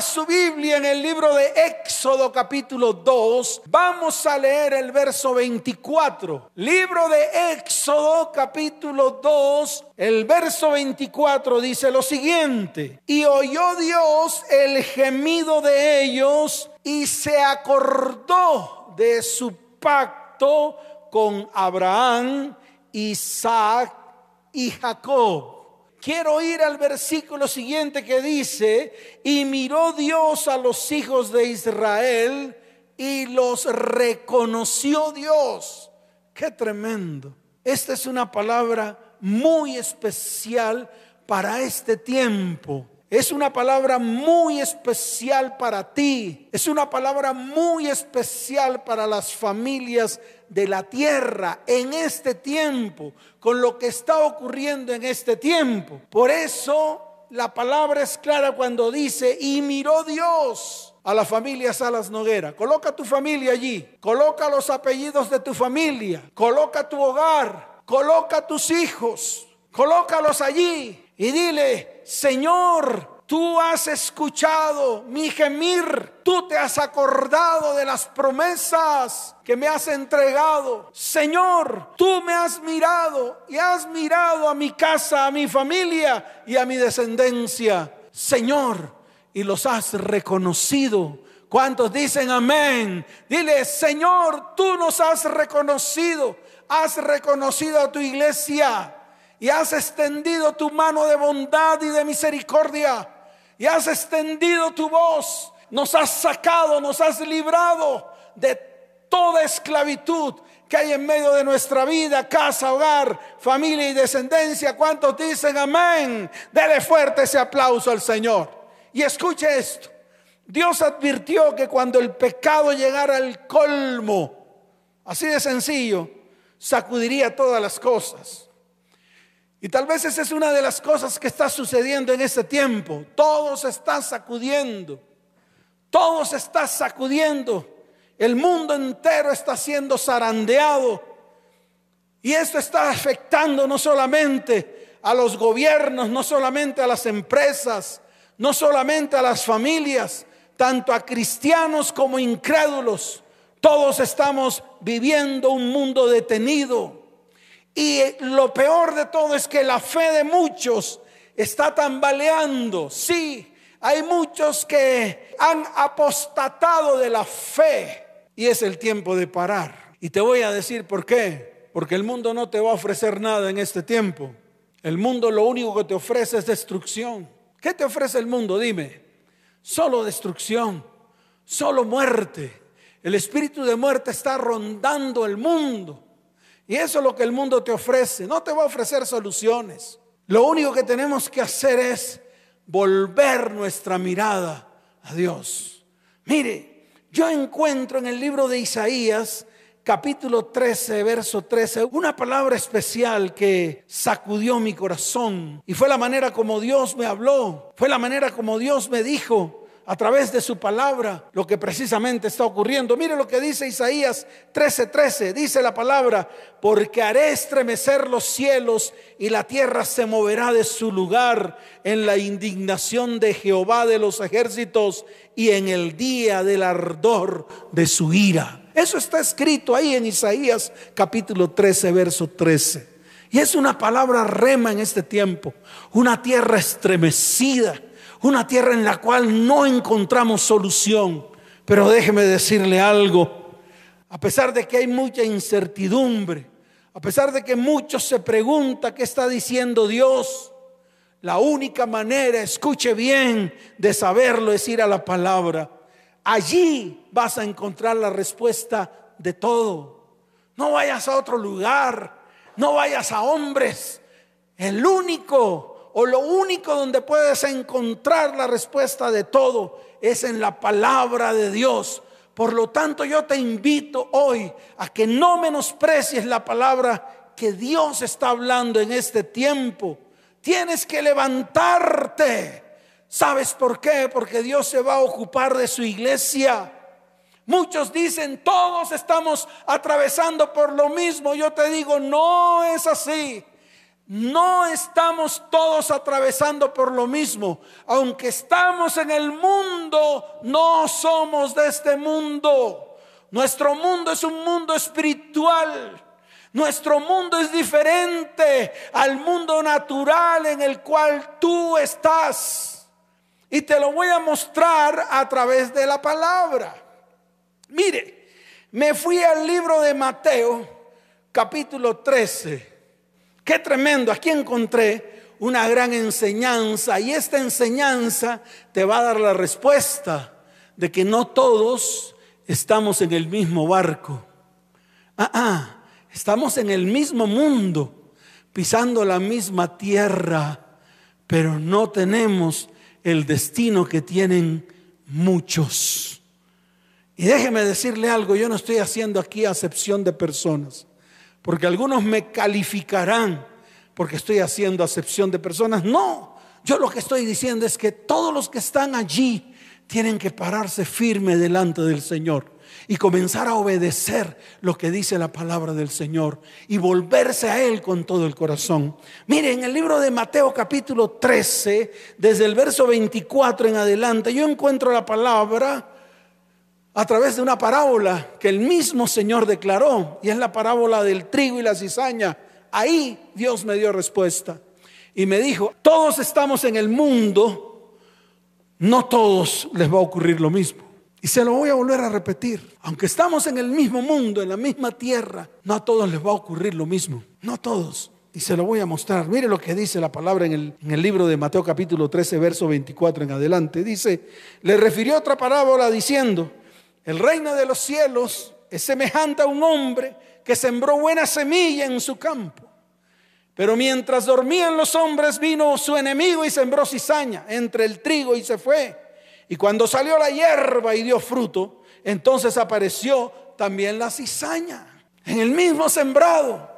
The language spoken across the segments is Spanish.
su Biblia en el libro de Éxodo capítulo 2, vamos a leer el verso 24. Libro de Éxodo capítulo 2, el verso 24 dice lo siguiente, y oyó Dios el gemido de ellos y se acordó de su pacto con Abraham, Isaac y Jacob. Quiero ir al versículo siguiente que dice, y miró Dios a los hijos de Israel y los reconoció Dios. Qué tremendo. Esta es una palabra muy especial para este tiempo. Es una palabra muy especial para ti. Es una palabra muy especial para las familias de la tierra en este tiempo, con lo que está ocurriendo en este tiempo. Por eso la palabra es clara cuando dice, y miró Dios a la familia Salas Noguera. Coloca tu familia allí, coloca los apellidos de tu familia, coloca tu hogar, coloca tus hijos, colócalos allí y dile, Señor, tú has escuchado mi gemir, tú te has acordado de las promesas que me has entregado. Señor, tú me has mirado y has mirado a mi casa, a mi familia y a mi descendencia. Señor, y los has reconocido. ¿Cuántos dicen amén? Dile, Señor, tú nos has reconocido. Has reconocido a tu iglesia y has extendido tu mano de bondad y de misericordia y has extendido tu voz, nos has sacado, nos has librado de toda esclavitud que hay en medio de nuestra vida, casa, hogar, familia y descendencia. ¿Cuántos dicen amén? Dele fuerte ese aplauso al Señor. Y escuche esto. Dios advirtió que cuando el pecado llegara al colmo, así de sencillo, sacudiría todas las cosas. Y tal vez esa es una de las cosas que está sucediendo en este tiempo. Todo se está sacudiendo. Todo se está sacudiendo. El mundo entero está siendo zarandeado. Y esto está afectando no solamente a los gobiernos, no solamente a las empresas, no solamente a las familias, tanto a cristianos como incrédulos. Todos estamos viviendo un mundo detenido y lo peor de todo es que la fe de muchos está tambaleando. Sí, hay muchos que han apostatado de la fe y es el tiempo de parar. Y te voy a decir por qué. Porque el mundo no te va a ofrecer nada en este tiempo. El mundo lo único que te ofrece es destrucción. ¿Qué te ofrece el mundo? Dime. Solo destrucción, solo muerte. El espíritu de muerte está rondando el mundo. Y eso es lo que el mundo te ofrece. No te va a ofrecer soluciones. Lo único que tenemos que hacer es volver nuestra mirada a Dios. Mire, yo encuentro en el libro de Isaías, capítulo 13, verso 13, una palabra especial que sacudió mi corazón. Y fue la manera como Dios me habló. Fue la manera como Dios me dijo a través de su palabra lo que precisamente está ocurriendo. Mire lo que dice Isaías 13:13, dice la palabra, porque haré estremecer los cielos y la tierra se moverá de su lugar en la indignación de Jehová de los ejércitos y en el día del ardor de su ira. Eso está escrito ahí en Isaías capítulo 13, verso 13. Y es una palabra rema en este tiempo, una tierra estremecida una tierra en la cual no encontramos solución. Pero déjeme decirle algo, a pesar de que hay mucha incertidumbre, a pesar de que muchos se preguntan qué está diciendo Dios, la única manera, escuche bien, de saberlo es ir a la palabra. Allí vas a encontrar la respuesta de todo. No vayas a otro lugar, no vayas a hombres. El único o lo único donde puedes encontrar la respuesta de todo es en la palabra de Dios. Por lo tanto, yo te invito hoy a que no menosprecies la palabra que Dios está hablando en este tiempo. Tienes que levantarte. ¿Sabes por qué? Porque Dios se va a ocupar de su iglesia. Muchos dicen, todos estamos atravesando por lo mismo. Yo te digo, no es así. No estamos todos atravesando por lo mismo, aunque estamos en el mundo no somos de este mundo. Nuestro mundo es un mundo espiritual. Nuestro mundo es diferente al mundo natural en el cual tú estás. Y te lo voy a mostrar a través de la palabra. Mire, me fui al libro de Mateo, capítulo 13. Qué tremendo, aquí encontré una gran enseñanza y esta enseñanza te va a dar la respuesta de que no todos estamos en el mismo barco. Ah, ah, estamos en el mismo mundo, pisando la misma tierra, pero no tenemos el destino que tienen muchos. Y déjeme decirle algo, yo no estoy haciendo aquí acepción de personas, porque algunos me calificarán porque estoy haciendo acepción de personas. No, yo lo que estoy diciendo es que todos los que están allí tienen que pararse firme delante del Señor y comenzar a obedecer lo que dice la palabra del Señor y volverse a Él con todo el corazón. Mire, en el libro de Mateo capítulo 13, desde el verso 24 en adelante, yo encuentro la palabra a través de una parábola que el mismo Señor declaró, y es la parábola del trigo y la cizaña. Ahí Dios me dio respuesta y me dijo, todos estamos en el mundo, no todos les va a ocurrir lo mismo. Y se lo voy a volver a repetir. Aunque estamos en el mismo mundo, en la misma tierra, no a todos les va a ocurrir lo mismo. No a todos. Y se lo voy a mostrar. Mire lo que dice la palabra en el, en el, libro de Mateo capítulo 13, verso 24 en adelante. Dice, le refirió otra parábola diciendo, el reino de los cielos es semejante a un hombre que sembró buena semilla en su campo. Pero mientras dormían los hombres vino su enemigo y sembró cizaña entre el trigo y se fue. Y cuando salió la hierba y dio fruto, entonces apareció también la cizaña. En el mismo sembrado,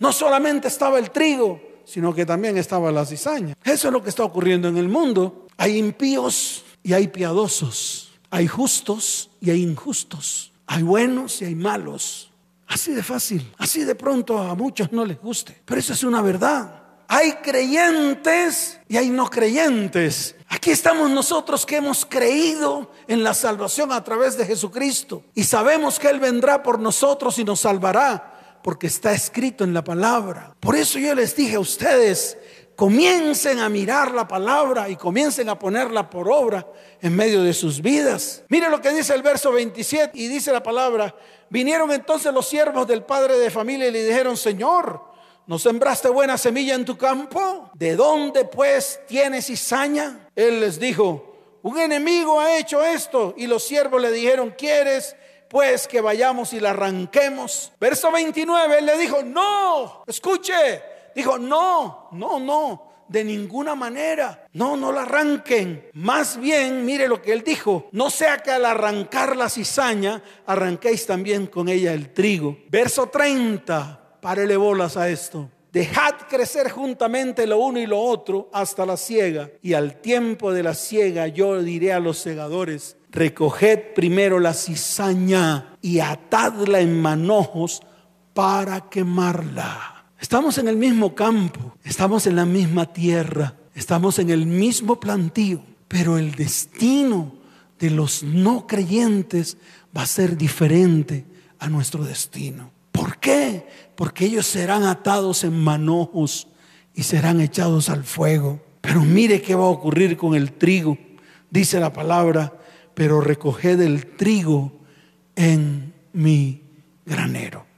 no solamente estaba el trigo, sino que también estaba la cizaña. Eso es lo que está ocurriendo en el mundo. Hay impíos y hay piadosos. Hay justos y hay injustos. Hay buenos y hay malos. Así de fácil, así de pronto a muchos no les guste, pero eso es una verdad. Hay creyentes y hay no creyentes. Aquí estamos nosotros que hemos creído en la salvación a través de Jesucristo y sabemos que Él vendrá por nosotros y nos salvará porque está escrito en la palabra. Por eso yo les dije a ustedes, comiencen a mirar la palabra y comiencen a ponerla por obra en medio de sus vidas. Mire lo que dice el verso 27 y dice la palabra, Vinieron entonces los siervos del padre de familia y le dijeron, Señor, ¿no sembraste buena semilla en tu campo? ¿De dónde pues tienes cizaña? Él les dijo, un enemigo ha hecho esto. Y los siervos le dijeron, ¿quieres pues que vayamos y la arranquemos? Verso 29, él le dijo, no, escuche. Dijo, no, no, no de ninguna manera. No, no la arranquen. Más bien, mire lo que él dijo. No sea que al arrancar la cizaña, arranquéis también con ella el trigo. Verso 30, párele bolas a esto. Dejad crecer juntamente lo uno y lo otro hasta la siega. Y al tiempo de la siega yo diré a los segadores, recoged primero la cizaña y atadla en manojos para quemarla. Estamos en el mismo campo, estamos en la misma tierra, estamos en el mismo plantío, pero el destino de los no creyentes va a ser diferente a nuestro destino. ¿Por qué? Porque ellos serán atados en manojos y serán echados al fuego. Pero mire qué va a ocurrir con el trigo. Dice la palabra, pero recoged el trigo en mi granero.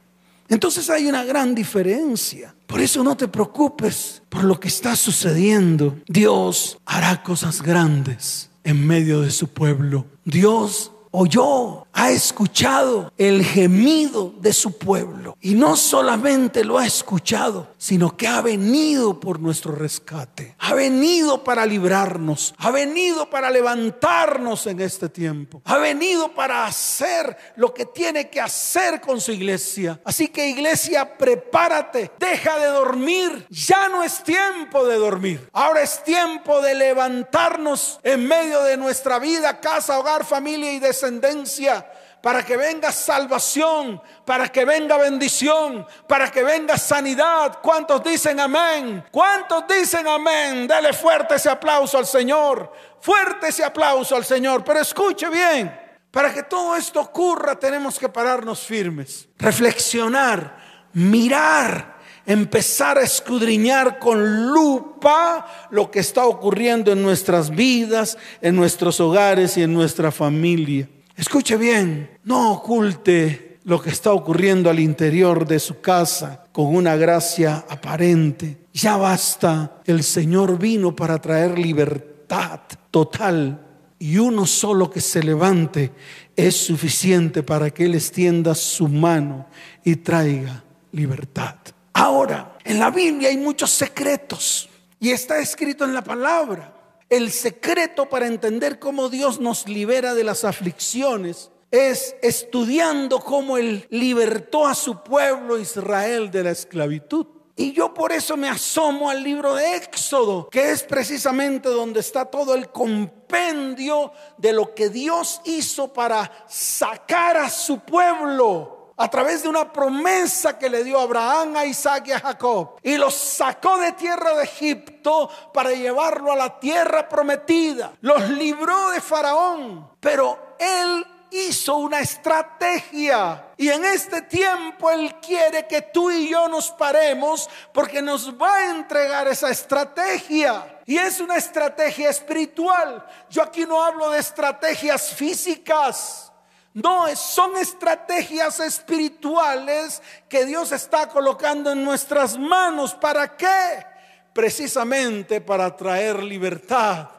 Entonces hay una gran diferencia. Por eso no te preocupes por lo que está sucediendo. Dios hará cosas grandes en medio de su pueblo. Dios oyó, ha escuchado el gemido de su pueblo. Y no solamente lo ha escuchado, sino que ha venido por nuestro rescate. Ha venido para librarnos. Ha venido para levantarnos en este tiempo. Ha venido para hacer lo que tiene que hacer con su iglesia. Así que iglesia, prepárate. Deja de dormir. Ya no es tiempo de dormir. Ahora es tiempo de levantarnos en medio de nuestra vida, casa, hogar, familia y descendencia para que venga salvación, para que venga bendición, para que venga sanidad. ¿Cuántos dicen amén? ¿Cuántos dicen amén? Dale fuerte ese aplauso al Señor, fuerte ese aplauso al Señor, pero escuche bien. Para que todo esto ocurra tenemos que pararnos firmes, reflexionar, mirar, empezar a escudriñar con lupa lo que está ocurriendo en nuestras vidas, en nuestros hogares y en nuestra familia. Escuche bien, no oculte lo que está ocurriendo al interior de su casa con una gracia aparente. Ya basta, el Señor vino para traer libertad total y uno solo que se levante es suficiente para que Él extienda su mano y traiga libertad. Ahora, en la Biblia hay muchos secretos y está escrito en la palabra. El secreto para entender cómo Dios nos libera de las aflicciones es estudiando cómo Él libertó a su pueblo Israel de la esclavitud. Y yo por eso me asomo al libro de Éxodo, que es precisamente donde está todo el compendio de lo que Dios hizo para sacar a su pueblo a través de una promesa que le dio Abraham, a Isaac y a Jacob. Y los sacó de tierra de Egipto para llevarlo a la tierra prometida. Los libró de Faraón, pero él hizo una estrategia. Y en este tiempo Él quiere que tú y yo nos paremos porque nos va a entregar esa estrategia. Y es una estrategia espiritual. Yo aquí no hablo de estrategias físicas. No, son estrategias espirituales que Dios está colocando en nuestras manos. ¿Para qué? Precisamente para traer libertad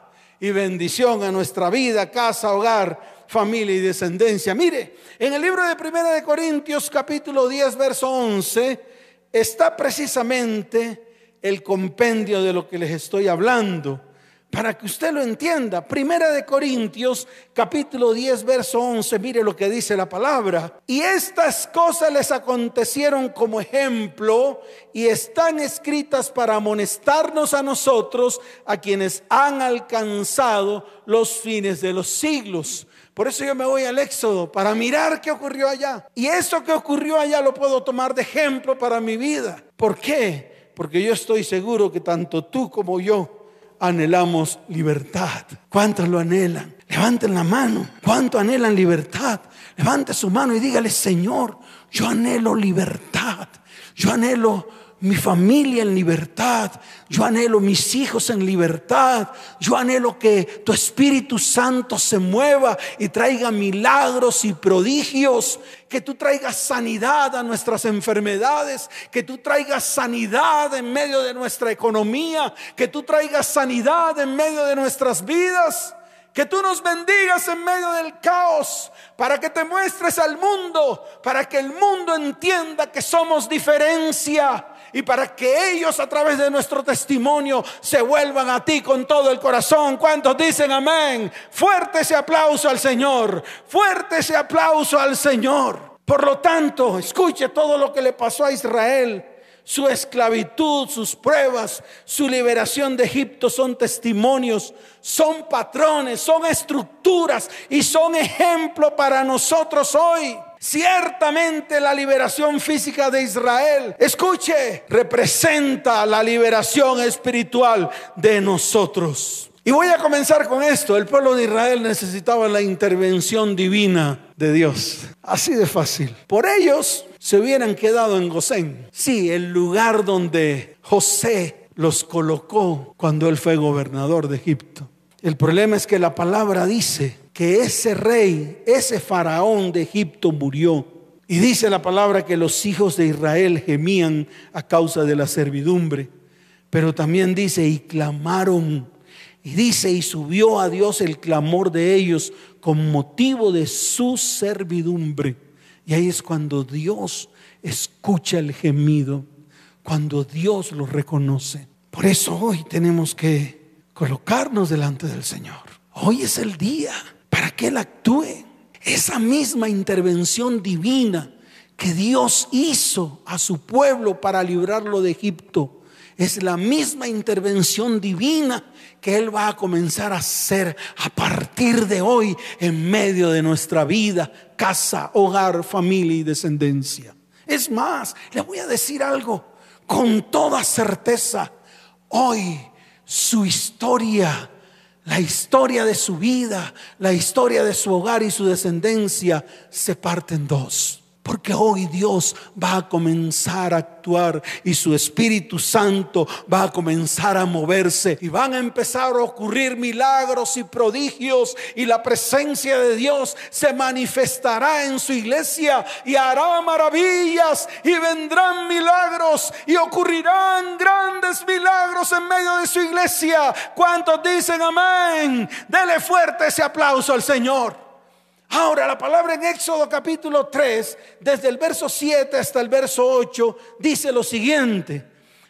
y bendición a nuestra vida, casa, hogar familia y descendencia. Mire, en el libro de Primera de Corintios capítulo 10 verso 11 está precisamente el compendio de lo que les estoy hablando. Para que usted lo entienda, Primera de Corintios capítulo 10 verso 11, mire lo que dice la palabra. Y estas cosas les acontecieron como ejemplo y están escritas para amonestarnos a nosotros, a quienes han alcanzado los fines de los siglos. Por eso yo me voy al Éxodo, para mirar qué ocurrió allá. Y eso que ocurrió allá lo puedo tomar de ejemplo para mi vida. ¿Por qué? Porque yo estoy seguro que tanto tú como yo anhelamos libertad. ¿Cuántos lo anhelan? Levanten la mano. ¿Cuánto anhelan libertad? Levante su mano y dígale, Señor, yo anhelo libertad. Yo anhelo mi familia en libertad, yo anhelo mis hijos en libertad, yo anhelo que tu Espíritu Santo se mueva y traiga milagros y prodigios, que tú traigas sanidad a nuestras enfermedades, que tú traigas sanidad en medio de nuestra economía, que tú traigas sanidad en medio de nuestras vidas. Que tú nos bendigas en medio del caos, para que te muestres al mundo, para que el mundo entienda que somos diferencia, y para que ellos a través de nuestro testimonio se vuelvan a ti con todo el corazón. ¿Cuántos dicen amén? Fuerte ese aplauso al Señor, fuerte ese aplauso al Señor. Por lo tanto, escuche todo lo que le pasó a Israel. Su esclavitud, sus pruebas, su liberación de Egipto son testimonios, son patrones, son estructuras y son ejemplo para nosotros hoy. Ciertamente la liberación física de Israel, escuche, representa la liberación espiritual de nosotros. Y voy a comenzar con esto. El pueblo de Israel necesitaba la intervención divina de Dios. Así de fácil. Por ellos se hubieran quedado en Gosén. Sí, el lugar donde José los colocó cuando él fue gobernador de Egipto. El problema es que la palabra dice que ese rey, ese faraón de Egipto murió. Y dice la palabra que los hijos de Israel gemían a causa de la servidumbre. Pero también dice, y clamaron. Y dice, y subió a Dios el clamor de ellos con motivo de su servidumbre. Y ahí es cuando Dios escucha el gemido, cuando Dios lo reconoce. Por eso hoy tenemos que colocarnos delante del Señor. Hoy es el día para que Él actúe. Esa misma intervención divina que Dios hizo a su pueblo para librarlo de Egipto es la misma intervención divina que Él va a comenzar a hacer a partir de hoy en medio de nuestra vida, casa, hogar, familia y descendencia. Es más, le voy a decir algo con toda certeza. Hoy su historia, la historia de su vida, la historia de su hogar y su descendencia se parte en dos. Porque hoy Dios va a comenzar a actuar y su Espíritu Santo va a comenzar a moverse y van a empezar a ocurrir milagros y prodigios y la presencia de Dios se manifestará en su iglesia y hará maravillas y vendrán milagros y ocurrirán grandes milagros en medio de su iglesia. ¿Cuántos dicen amén? Dele fuerte ese aplauso al Señor. Ahora la palabra en Éxodo capítulo 3, desde el verso 7 hasta el verso 8, dice lo siguiente.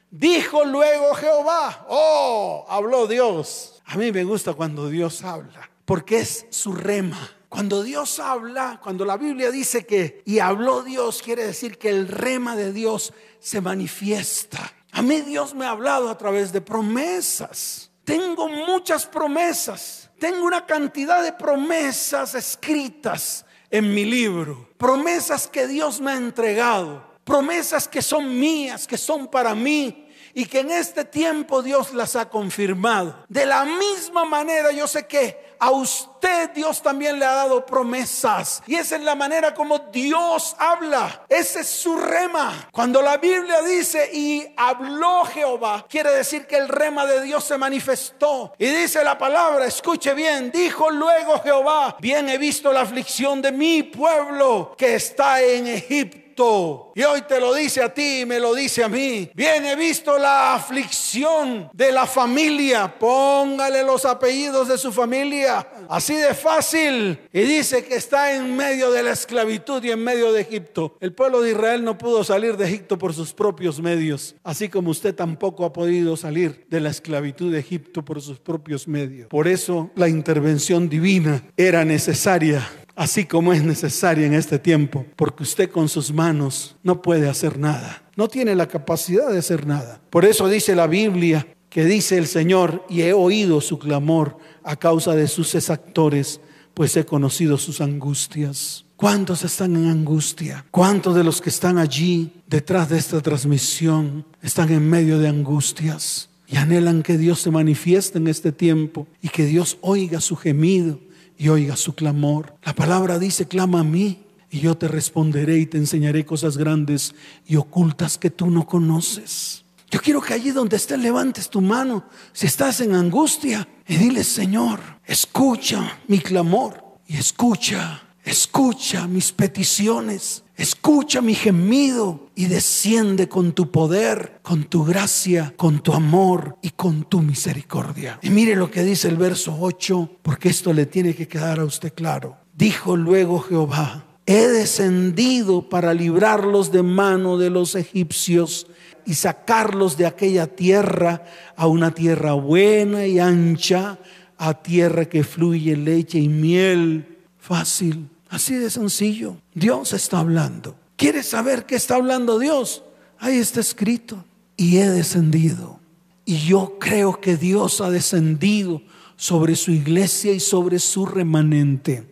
Dijo luego Jehová, oh, habló Dios. A mí me gusta cuando Dios habla, porque es su rema. Cuando Dios habla, cuando la Biblia dice que y habló Dios, quiere decir que el rema de Dios se manifiesta. A mí Dios me ha hablado a través de promesas. Tengo muchas promesas tengo una cantidad de promesas escritas en mi libro, promesas que Dios me ha entregado, promesas que son mías, que son para mí, y que en este tiempo Dios las ha confirmado. De la misma manera yo sé que a usted Dios también le ha dado promesas. Y esa es la manera como Dios habla. Ese es su rema. Cuando la Biblia dice y habló Jehová, quiere decir que el rema de Dios se manifestó. Y dice la palabra, escuche bien, dijo luego Jehová, bien he visto la aflicción de mi pueblo que está en Egipto y hoy te lo dice a ti y me lo dice a mí. Bien, visto la aflicción de la familia. Póngale los apellidos de su familia. Así de fácil. Y dice que está en medio de la esclavitud y en medio de Egipto. El pueblo de Israel no pudo salir de Egipto por sus propios medios. Así como usted tampoco ha podido salir de la esclavitud de Egipto por sus propios medios. Por eso la intervención divina era necesaria así como es necesaria en este tiempo, porque usted con sus manos no puede hacer nada, no tiene la capacidad de hacer nada. Por eso dice la Biblia que dice el Señor, y he oído su clamor a causa de sus exactores, pues he conocido sus angustias. ¿Cuántos están en angustia? ¿Cuántos de los que están allí detrás de esta transmisión están en medio de angustias? Y anhelan que Dios se manifieste en este tiempo y que Dios oiga su gemido y oiga su clamor. La palabra dice, clama a mí y yo te responderé y te enseñaré cosas grandes y ocultas que tú no conoces. Yo quiero que allí donde estés levantes tu mano, si estás en angustia, y dile, Señor, escucha mi clamor y escucha, escucha mis peticiones. Escucha mi gemido y desciende con tu poder, con tu gracia, con tu amor y con tu misericordia. Y mire lo que dice el verso 8, porque esto le tiene que quedar a usted claro. Dijo luego Jehová, he descendido para librarlos de mano de los egipcios y sacarlos de aquella tierra a una tierra buena y ancha, a tierra que fluye leche y miel. Fácil Así de sencillo. Dios está hablando. ¿Quieres saber qué está hablando Dios? Ahí está escrito. Y he descendido. Y yo creo que Dios ha descendido sobre su iglesia y sobre su remanente.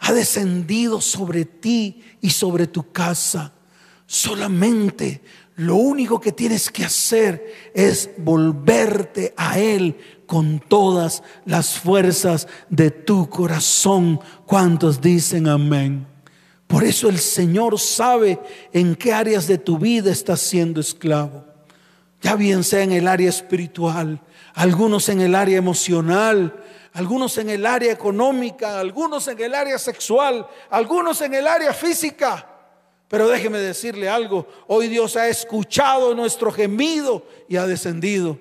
Ha descendido sobre ti y sobre tu casa. Solamente lo único que tienes que hacer es volverte a Él con todas las fuerzas de tu corazón. ¿Cuántos dicen amén? Por eso el Señor sabe en qué áreas de tu vida estás siendo esclavo. Ya bien sea en el área espiritual, algunos en el área emocional, algunos en el área económica, algunos en el área sexual, algunos en el área física. Pero déjeme decirle algo, hoy Dios ha escuchado nuestro gemido y ha descendido.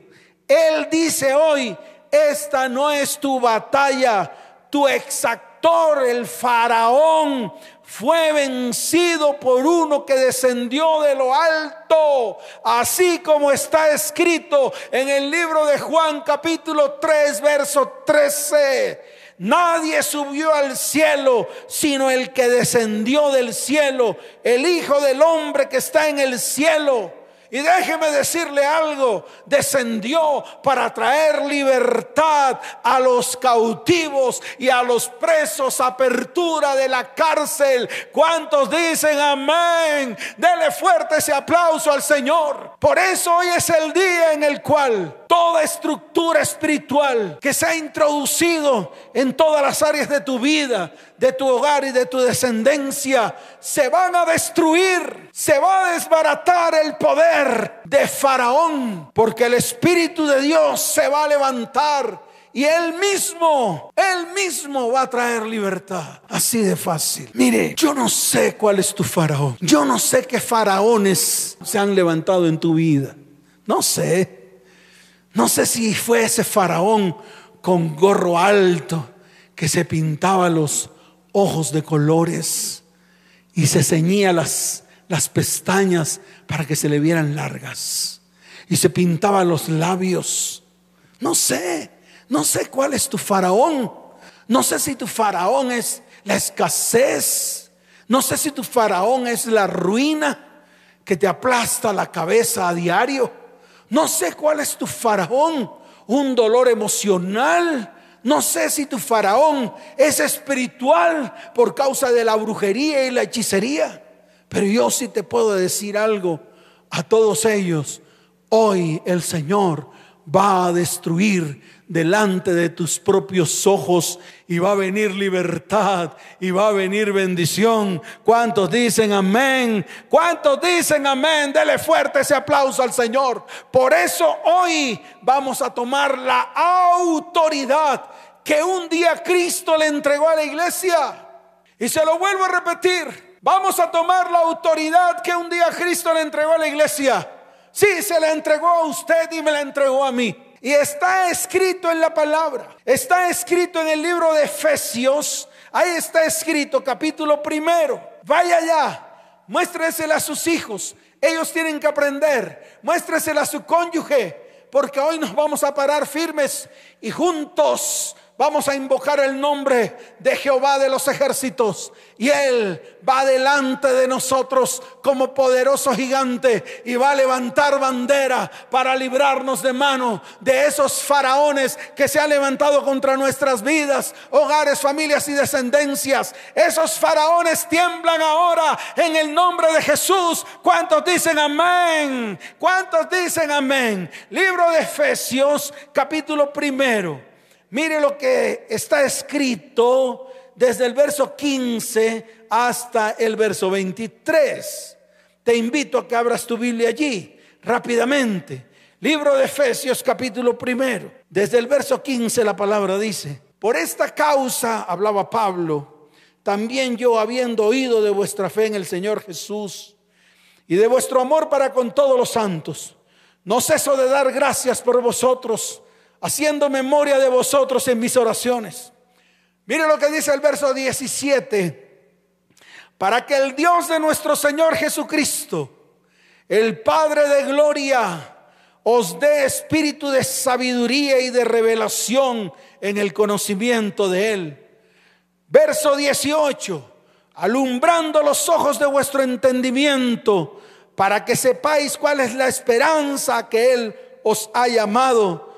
Él dice hoy, esta no es tu batalla, tu exactor, el faraón, fue vencido por uno que descendió de lo alto, así como está escrito en el libro de Juan capítulo 3, verso 13. Nadie subió al cielo, sino el que descendió del cielo, el Hijo del Hombre que está en el cielo. Y déjeme decirle algo, descendió para traer libertad a los cautivos y a los presos, apertura de la cárcel. ¿Cuántos dicen amén? Dele fuerte ese aplauso al Señor. Por eso hoy es el día en el cual toda estructura espiritual que se ha introducido en todas las áreas de tu vida, de tu hogar y de tu descendencia, se van a destruir, se va a desbaratar el poder de Faraón, porque el Espíritu de Dios se va a levantar y él mismo, él mismo va a traer libertad. Así de fácil. Mire, yo no sé cuál es tu faraón. Yo no sé qué faraones se han levantado en tu vida. No sé. No sé si fue ese faraón con gorro alto que se pintaba los ojos de colores y se ceñía las, las pestañas para que se le vieran largas y se pintaba los labios. No sé, no sé cuál es tu faraón. No sé si tu faraón es la escasez. No sé si tu faraón es la ruina que te aplasta la cabeza a diario. No sé cuál es tu faraón. Un dolor emocional no sé si tu faraón es espiritual por causa de la brujería y la hechicería, pero yo sí te puedo decir algo a todos ellos. Hoy el Señor va a destruir delante de tus propios ojos y va a venir libertad y va a venir bendición. ¿Cuántos dicen amén? ¿Cuántos dicen amén? Dele fuerte ese aplauso al Señor. Por eso hoy vamos a tomar la autoridad que un día Cristo le entregó a la iglesia. Y se lo vuelvo a repetir. Vamos a tomar la autoridad que un día Cristo le entregó a la iglesia. Sí, se la entregó a usted y me la entregó a mí. Y está escrito en la palabra, está escrito en el libro de Efesios, ahí está escrito capítulo primero. Vaya allá, muéstresela a sus hijos, ellos tienen que aprender, muéstresela a su cónyuge, porque hoy nos vamos a parar firmes y juntos Vamos a invocar el nombre de Jehová de los ejércitos y Él va delante de nosotros como poderoso gigante y va a levantar bandera para librarnos de mano de esos faraones que se han levantado contra nuestras vidas, hogares, familias y descendencias. Esos faraones tiemblan ahora en el nombre de Jesús. ¿Cuántos dicen amén? ¿Cuántos dicen amén? Libro de Efesios capítulo primero. Mire lo que está escrito desde el verso 15 hasta el verso 23. Te invito a que abras tu Biblia allí rápidamente. Libro de Efesios capítulo primero. Desde el verso 15 la palabra dice, por esta causa, hablaba Pablo, también yo habiendo oído de vuestra fe en el Señor Jesús y de vuestro amor para con todos los santos, no ceso de dar gracias por vosotros haciendo memoria de vosotros en mis oraciones. Mire lo que dice el verso 17. Para que el Dios de nuestro Señor Jesucristo, el Padre de gloria, os dé espíritu de sabiduría y de revelación en el conocimiento de Él. Verso 18. Alumbrando los ojos de vuestro entendimiento, para que sepáis cuál es la esperanza que Él os ha llamado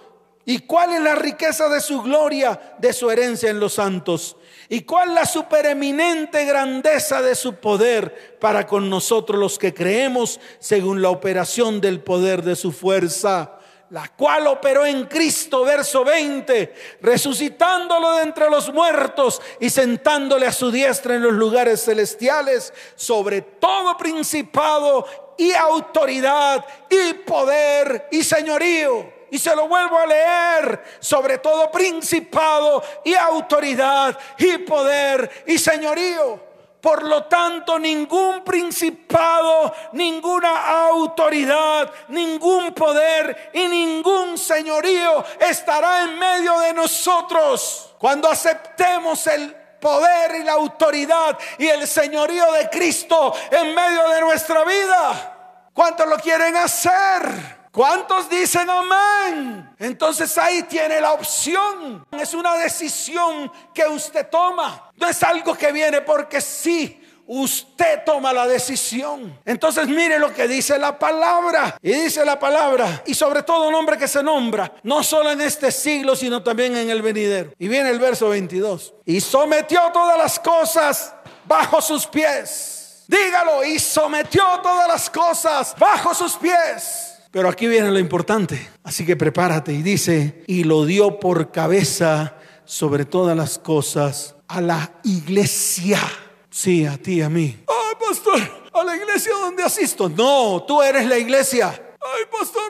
¿Y cuál es la riqueza de su gloria, de su herencia en los santos? ¿Y cuál la supereminente grandeza de su poder para con nosotros los que creemos según la operación del poder de su fuerza? La cual operó en Cristo, verso 20, resucitándolo de entre los muertos y sentándole a su diestra en los lugares celestiales, sobre todo principado y autoridad y poder y señorío y se lo vuelvo a leer, sobre todo principado y autoridad y poder y señorío. Por lo tanto, ningún principado, ninguna autoridad, ningún poder y ningún señorío estará en medio de nosotros cuando aceptemos el poder y la autoridad y el señorío de Cristo en medio de nuestra vida. ¿Cuántos lo quieren hacer? ¿Cuántos dicen amén? Entonces ahí tiene la opción. Es una decisión que usted toma. No es algo que viene porque sí. usted toma la decisión. Entonces mire lo que dice la palabra. Y dice la palabra, y sobre todo nombre que se nombra, no solo en este siglo, sino también en el venidero. Y viene el verso 22. Y sometió todas las cosas bajo sus pies. Dígalo, y sometió todas las cosas bajo sus pies. Pero aquí viene lo importante. Así que prepárate y dice, y lo dio por cabeza sobre todas las cosas a la iglesia. Sí, a ti, a mí. Ay, pastor, a la iglesia donde asisto. No, tú eres la iglesia. Ay, pastor,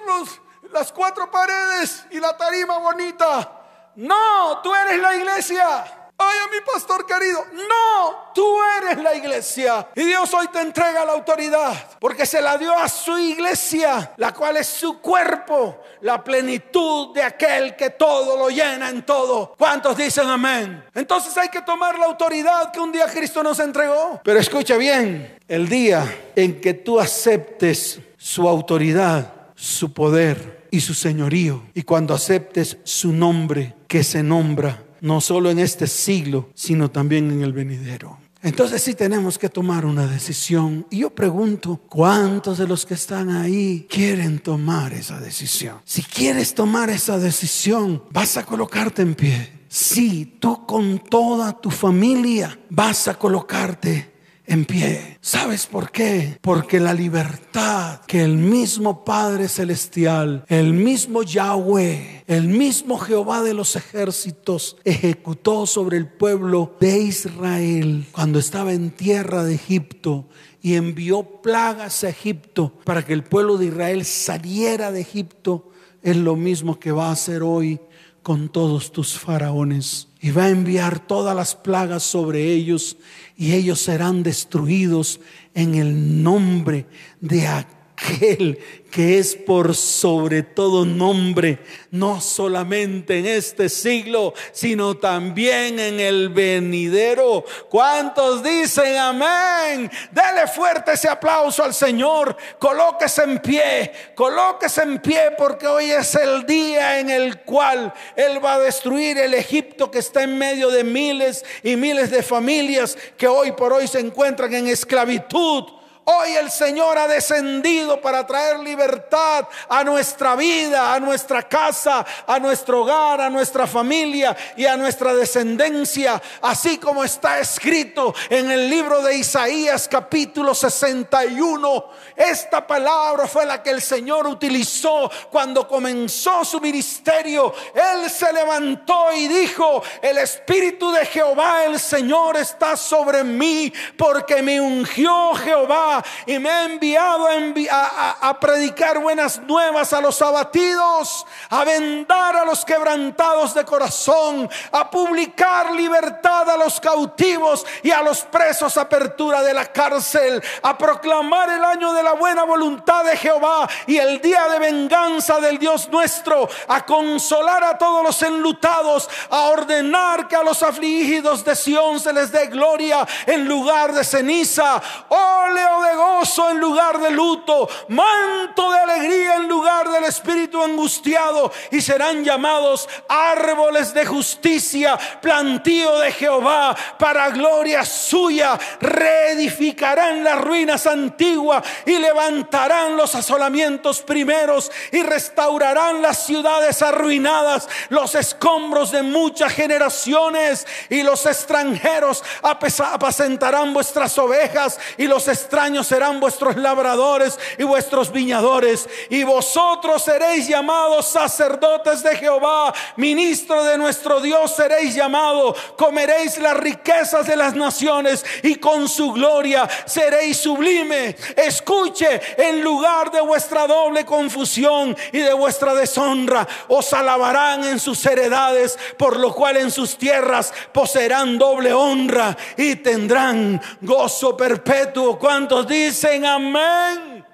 las cuatro paredes y la tarima bonita. No, tú eres la iglesia ay, a mi pastor querido. No, tú eres la iglesia. Y Dios hoy te entrega la autoridad, porque se la dio a su iglesia, la cual es su cuerpo, la plenitud de aquel que todo lo llena en todo. ¿Cuántos dicen amén? Entonces hay que tomar la autoridad que un día Cristo nos entregó. Pero escucha bien, el día en que tú aceptes su autoridad, su poder y su señorío, y cuando aceptes su nombre que se nombra no solo en este siglo, sino también en el venidero. Entonces sí tenemos que tomar una decisión. Y yo pregunto, ¿cuántos de los que están ahí quieren tomar esa decisión? Si quieres tomar esa decisión, vas a colocarte en pie. Sí, tú con toda tu familia vas a colocarte en pie. ¿Sabes por qué? Porque la libertad que el mismo Padre Celestial, el mismo Yahweh, el mismo Jehová de los ejércitos ejecutó sobre el pueblo de Israel cuando estaba en tierra de Egipto y envió plagas a Egipto para que el pueblo de Israel saliera de Egipto, es lo mismo que va a hacer hoy con todos tus faraones. Y va a enviar todas las plagas sobre ellos y ellos serán destruidos en el nombre de aquel que es por sobre todo nombre, no solamente en este siglo, sino también en el venidero. ¿Cuántos dicen amén? Dele fuerte ese aplauso al Señor. Colóquese en pie, colóquese en pie porque hoy es el día en el cual Él va a destruir el Egipto que está en medio de miles y miles de familias que hoy por hoy se encuentran en esclavitud Hoy el Señor ha descendido para traer libertad a nuestra vida, a nuestra casa, a nuestro hogar, a nuestra familia y a nuestra descendencia, así como está escrito en el libro de Isaías capítulo 61. Esta palabra fue la que el Señor utilizó cuando comenzó su ministerio. Él se levantó y dijo, el Espíritu de Jehová, el Señor, está sobre mí porque me ungió Jehová y me ha enviado a, predicar buenas nuevas a los abatidos, a vendar a los quebrantados de corazón, a publicar libertad a los cautivos y a los presos apertura de la cárcel, a proclamar el año de la buena voluntad de Jehová y el día de venganza del Dios nuestro, a consolar a todos los enlutados, a ordenar que a los afligidos de Sión se les dé gloria en lugar de ceniza. Óleo de gozo en lugar de luto, manto de alegría en lugar del espíritu angustiado, y serán llamados árboles de justicia, plantío de Jehová, para gloria suya. Reedificarán las ruinas antiguas y levantarán los asolamientos primeros y restaurarán las ciudades arruinadas, los escombros de muchas generaciones y los extranjeros apacentarán vuestras ovejas y los extraños serán vuestros labradores y vuestros viñadores. Y vosotros seréis llamados sacerdotes de Jehová, ministro de nuestro Dios seréis llamado. Comeréis las riquezas de las naciones y con su gloria seréis sublime. Escuche, en lugar de vuestra doble confusión y de vuestra deshonra, os alabarán en sus heredades, por lo cual en sus tierras poseerán doble honra y tendrán gozo perpetuo. ¿Cuántos dicen amén.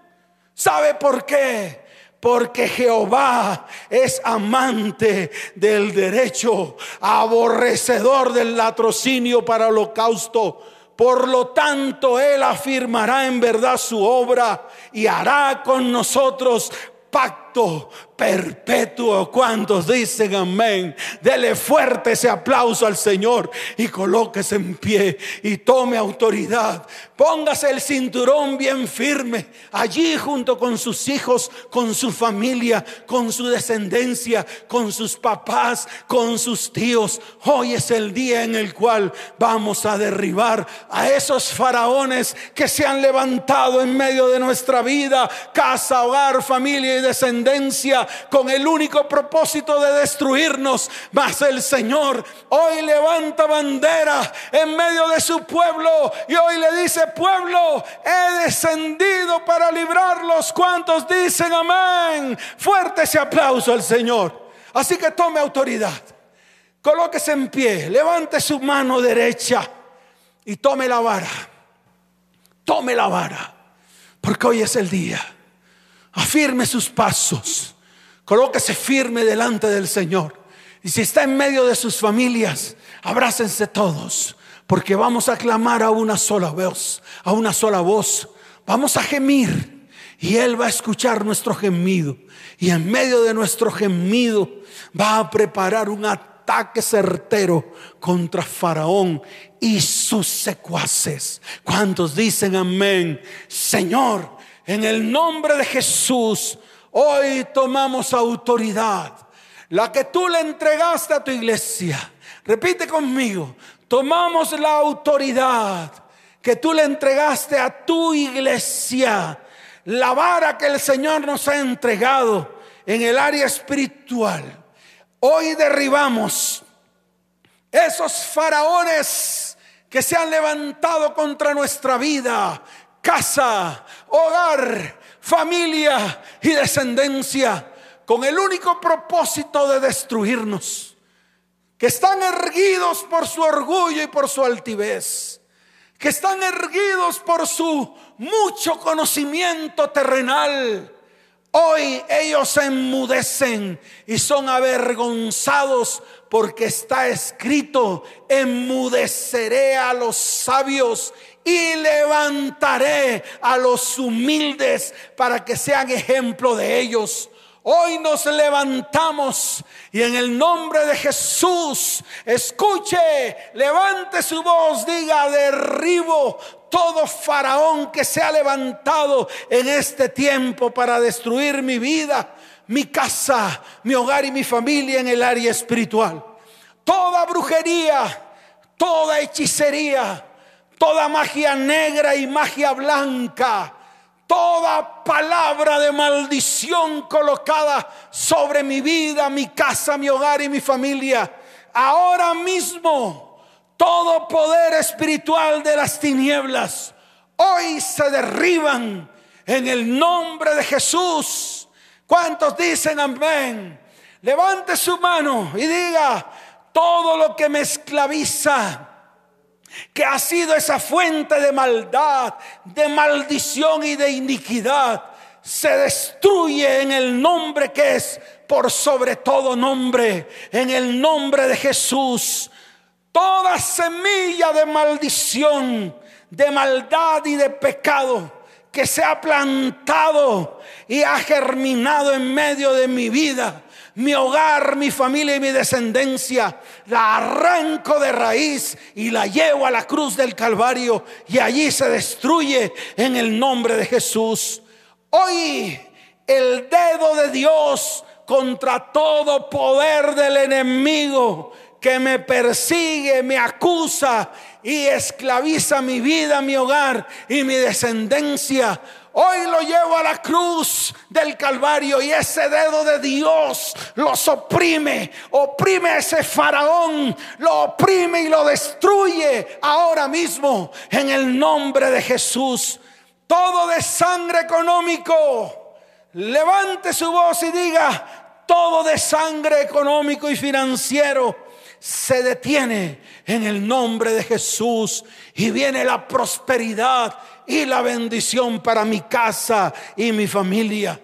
¿Sabe por qué? Porque Jehová es amante del derecho, aborrecedor del latrocinio para holocausto. Por lo tanto, Él afirmará en verdad su obra y hará con nosotros pacto perpetuo. ¿Cuántos dicen amén? Dele fuerte ese aplauso al Señor y colóquese en pie y tome autoridad. Póngase el cinturón bien firme allí junto con sus hijos, con su familia, con su descendencia, con sus papás, con sus tíos. Hoy es el día en el cual vamos a derribar a esos faraones que se han levantado en medio de nuestra vida, casa, hogar, familia y descendencia con el único propósito de destruirnos. Mas el Señor hoy levanta bandera en medio de su pueblo y hoy le dice, pueblo, he descendido para librarlos. ¿Cuántos dicen amén? Fuerte ese aplauso al Señor. Así que tome autoridad. Colóquese en pie, levante su mano derecha y tome la vara. Tome la vara, porque hoy es el día. Afirme sus pasos. Colóquese firme delante del Señor. Y si está en medio de sus familias, abrácense todos, porque vamos a clamar a una sola voz, a una sola voz. Vamos a gemir y Él va a escuchar nuestro gemido. Y en medio de nuestro gemido va a preparar un ataque certero contra Faraón y sus secuaces. ¿Cuántos dicen amén? Señor, en el nombre de Jesús, Hoy tomamos autoridad, la que tú le entregaste a tu iglesia. Repite conmigo, tomamos la autoridad que tú le entregaste a tu iglesia, la vara que el Señor nos ha entregado en el área espiritual. Hoy derribamos esos faraones que se han levantado contra nuestra vida, casa, hogar, familia y descendencia con el único propósito de destruirnos, que están erguidos por su orgullo y por su altivez, que están erguidos por su mucho conocimiento terrenal. Hoy ellos se enmudecen y son avergonzados porque está escrito, enmudeceré a los sabios y levantaré a los humildes para que sean ejemplo de ellos. Hoy nos levantamos y en el nombre de Jesús, escuche, levante su voz, diga, derribo todo faraón que se ha levantado en este tiempo para destruir mi vida, mi casa, mi hogar y mi familia en el área espiritual. Toda brujería, toda hechicería, toda magia negra y magia blanca, toda palabra de maldición colocada sobre mi vida, mi casa, mi hogar y mi familia. Ahora mismo, todo poder espiritual de las tinieblas, hoy se derriban en el nombre de Jesús. ¿Cuántos dicen amén? Levante su mano y diga, todo lo que me esclaviza, que ha sido esa fuente de maldad, de maldición y de iniquidad, se destruye en el nombre que es por sobre todo nombre, en el nombre de Jesús. Toda semilla de maldición, de maldad y de pecado que se ha plantado y ha germinado en medio de mi vida mi hogar, mi familia y mi descendencia, la arranco de raíz y la llevo a la cruz del Calvario y allí se destruye en el nombre de Jesús. Hoy el dedo de Dios contra todo poder del enemigo que me persigue, me acusa y esclaviza mi vida, mi hogar y mi descendencia. Hoy lo llevo a la cruz del Calvario y ese dedo de Dios los oprime, oprime a ese faraón, lo oprime y lo destruye ahora mismo en el nombre de Jesús. Todo de sangre económico, levante su voz y diga, todo de sangre económico y financiero se detiene en el nombre de Jesús y viene la prosperidad y la bendición para mi casa y mi familia.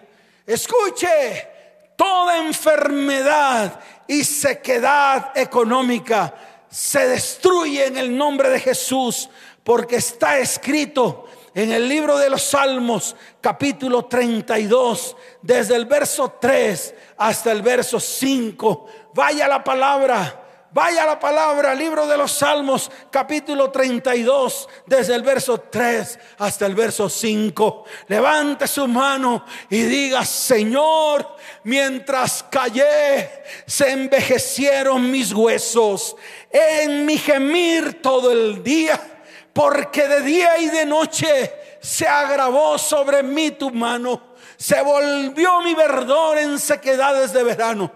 Escuche, toda enfermedad y sequedad económica se destruye en el nombre de Jesús porque está escrito, en el libro de los Salmos, capítulo 32, desde el verso 3 hasta el verso 5. Vaya la palabra. Vaya la palabra, libro de los Salmos, capítulo 32, desde el verso 3 hasta el verso 5. Levante su mano y diga, Señor, mientras callé, se envejecieron mis huesos en mi gemir todo el día, porque de día y de noche se agravó sobre mí tu mano, se volvió mi verdor en sequedades de verano.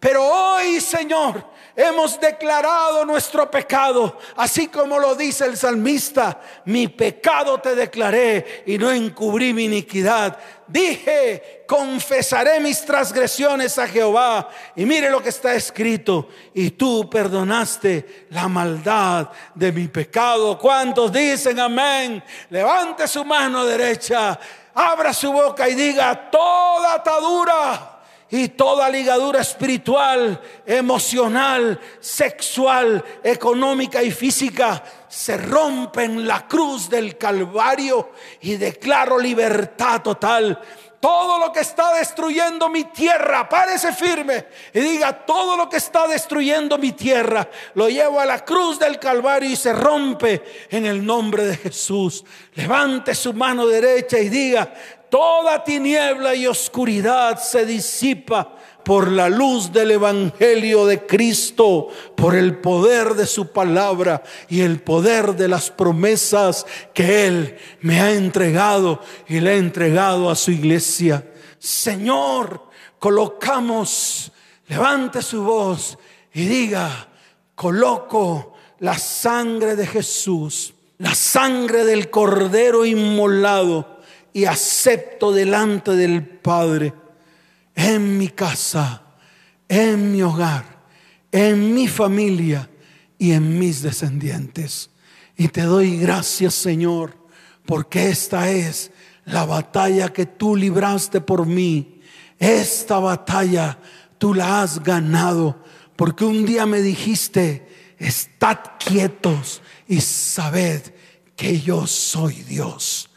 Pero hoy, Señor, hemos declarado nuestro pecado, así como lo dice el salmista, mi pecado te declaré y no encubrí mi iniquidad. Dije, confesaré mis transgresiones a Jehová. Y mire lo que está escrito, y tú perdonaste la maldad de mi pecado. ¿Cuántos dicen amén? Levante su mano derecha, abra su boca y diga, toda atadura y toda ligadura espiritual, emocional, sexual, económica y física se rompe en la cruz del Calvario y declaro libertad total. Todo lo que está destruyendo mi tierra, párese firme y diga, todo lo que está destruyendo mi tierra, lo llevo a la cruz del Calvario y se rompe en el nombre de Jesús. Levante su mano derecha y diga, toda tiniebla y oscuridad se disipa por la luz del Evangelio de Cristo, por el poder de su palabra y el poder de las promesas que Él me ha entregado y le ha entregado a su iglesia. Señor, colocamos, levante su voz y diga, coloco la sangre de Jesús, la sangre del Cordero inmolado y acepto delante del Padre en mi casa, en mi hogar, en mi familia y en mis descendientes. Y te doy gracias, Señor, porque esta es la batalla que tú libraste por mí. Esta batalla tú la has ganado, porque un día me dijiste, estad quietos y sabed que yo soy Dios.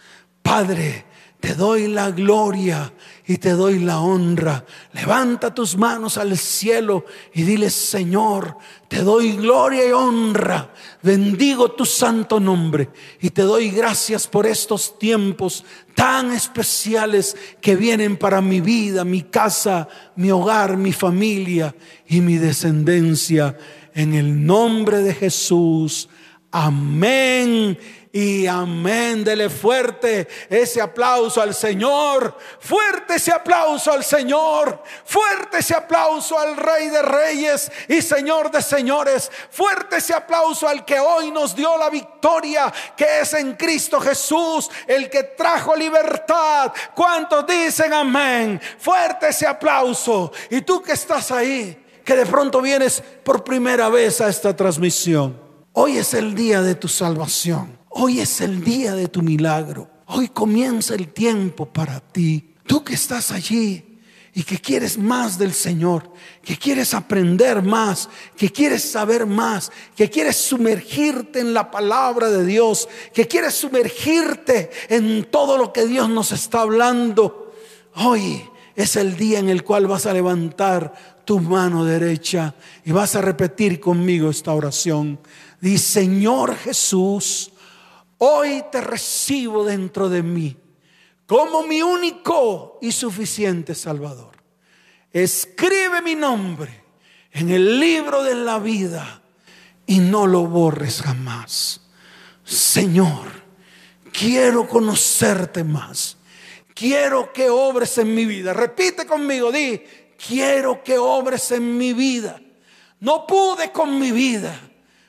Padre, te doy la gloria y te doy la honra. Levanta tus manos al cielo y dile, Señor, te doy gloria y honra. Bendigo tu santo nombre y te doy gracias por estos tiempos tan especiales que vienen para mi vida, mi casa, mi hogar, mi familia y mi descendencia. En el nombre de Jesús. Amén y amén. Dele fuerte ese aplauso al Señor. Fuerte ese aplauso al Señor. Fuerte ese aplauso al Rey de Reyes y Señor de Señores. Fuerte ese aplauso al que hoy nos dio la victoria, que es en Cristo Jesús, el que trajo libertad. ¿Cuántos dicen amén? Fuerte ese aplauso. Y tú que estás ahí, que de pronto vienes por primera vez a esta transmisión. Hoy es el día de tu salvación. Hoy es el día de tu milagro. Hoy comienza el tiempo para ti. Tú que estás allí y que quieres más del Señor, que quieres aprender más, que quieres saber más, que quieres sumergirte en la palabra de Dios, que quieres sumergirte en todo lo que Dios nos está hablando. Hoy es el día en el cual vas a levantar tu mano derecha y vas a repetir conmigo esta oración. Dice, Señor Jesús, Hoy te recibo dentro de mí como mi único y suficiente Salvador. Escribe mi nombre en el libro de la vida y no lo borres jamás. Señor, quiero conocerte más. Quiero que obres en mi vida. Repite conmigo, di, quiero que obres en mi vida. No pude con mi vida,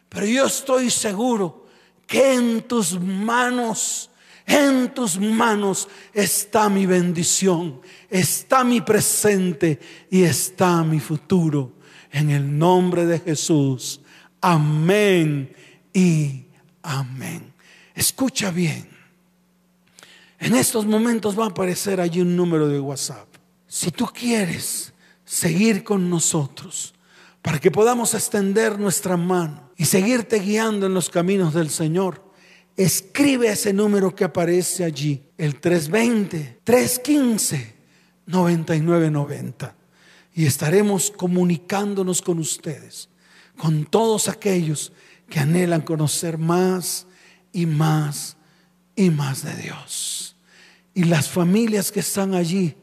pero yo estoy seguro que en tus manos, en tus manos está mi bendición, está mi presente y está mi futuro. En el nombre de Jesús. Amén y amén. Escucha bien. En estos momentos va a aparecer allí un número de WhatsApp. Si tú quieres seguir con nosotros, para que podamos extender nuestra mano y seguirte guiando en los caminos del Señor. escribe ese número que aparece allí, el 320-315-9990. Y estaremos comunicándonos con ustedes, con todos aquellos que anhelan conocer más y más y más de Dios. Y las familias que están allí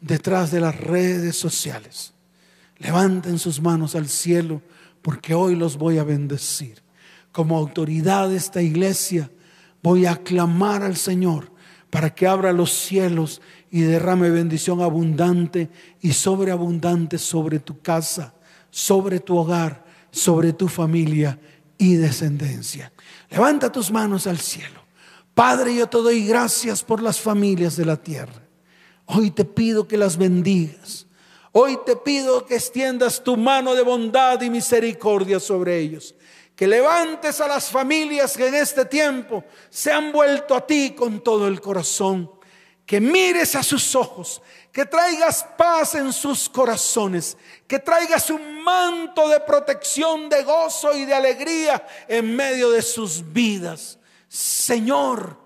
detrás de las redes sociales, levanten sus manos al cielo porque hoy los voy a bendecir. Como autoridad de esta iglesia, voy a clamar al Señor para que abra los cielos y derrame bendición abundante y sobreabundante sobre tu casa, sobre tu hogar, sobre tu familia y descendencia. Levanta tus manos al cielo. Padre, yo te doy gracias por las familias de la tierra. Hoy te pido que las bendigas. Hoy te pido que extiendas tu mano de bondad y misericordia sobre ellos. Que levantes a las familias que en este tiempo se han vuelto a ti con todo el corazón. Que mires a sus ojos, que traigas paz en sus corazones, que traigas un manto de protección, de gozo y de alegría en medio de sus vidas. Señor,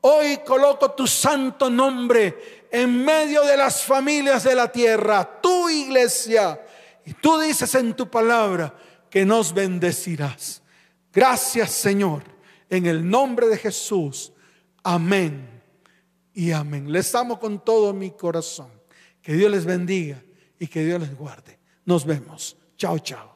hoy coloco tu santo nombre en medio de las familias de la tierra, tu iglesia. Y tú dices en tu palabra que nos bendecirás. Gracias Señor, en el nombre de Jesús. Amén y amén. Les amo con todo mi corazón. Que Dios les bendiga y que Dios les guarde. Nos vemos. Chao, chao.